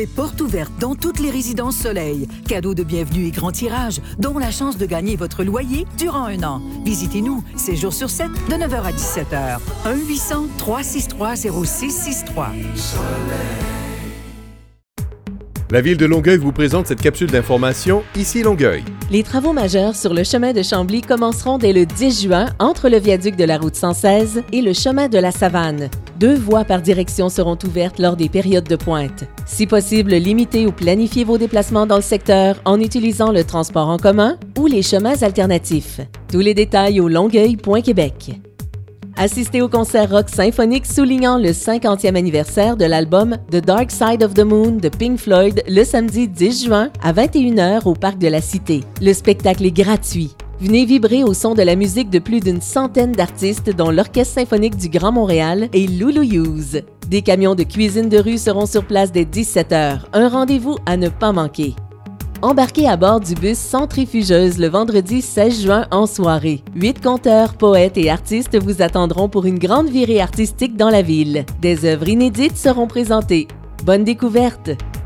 c'est porte ouverte dans toutes les résidences Soleil. Cadeau de bienvenue et grand tirage, dont la chance de gagner votre loyer durant un an. Visitez-nous, 7 jours sur 7, de 9h à 17h. 1-800-363-0663. La ville de Longueuil vous présente cette capsule d'information Ici Longueuil. Les travaux majeurs sur le chemin de Chambly commenceront dès le 10 juin entre le viaduc de la route 116 et le chemin de la Savane. Deux voies par direction seront ouvertes lors des périodes de pointe. Si possible, limitez ou planifiez vos déplacements dans le secteur en utilisant le transport en commun ou les chemins alternatifs. Tous les détails au longueuil.québec. Assistez au concert rock symphonique soulignant le 50e anniversaire de l'album The Dark Side of the Moon de Pink Floyd le samedi 10 juin à 21h au Parc de la Cité. Le spectacle est gratuit. Venez vibrer au son de la musique de plus d'une centaine d'artistes dont l'Orchestre symphonique du Grand Montréal et Lulu Hughes. Des camions de cuisine de rue seront sur place dès 17h. Un rendez-vous à ne pas manquer. Embarquez à bord du bus Centrifugeuse le vendredi 16 juin en soirée. Huit conteurs, poètes et artistes vous attendront pour une grande virée artistique dans la ville. Des œuvres inédites seront présentées. Bonne découverte!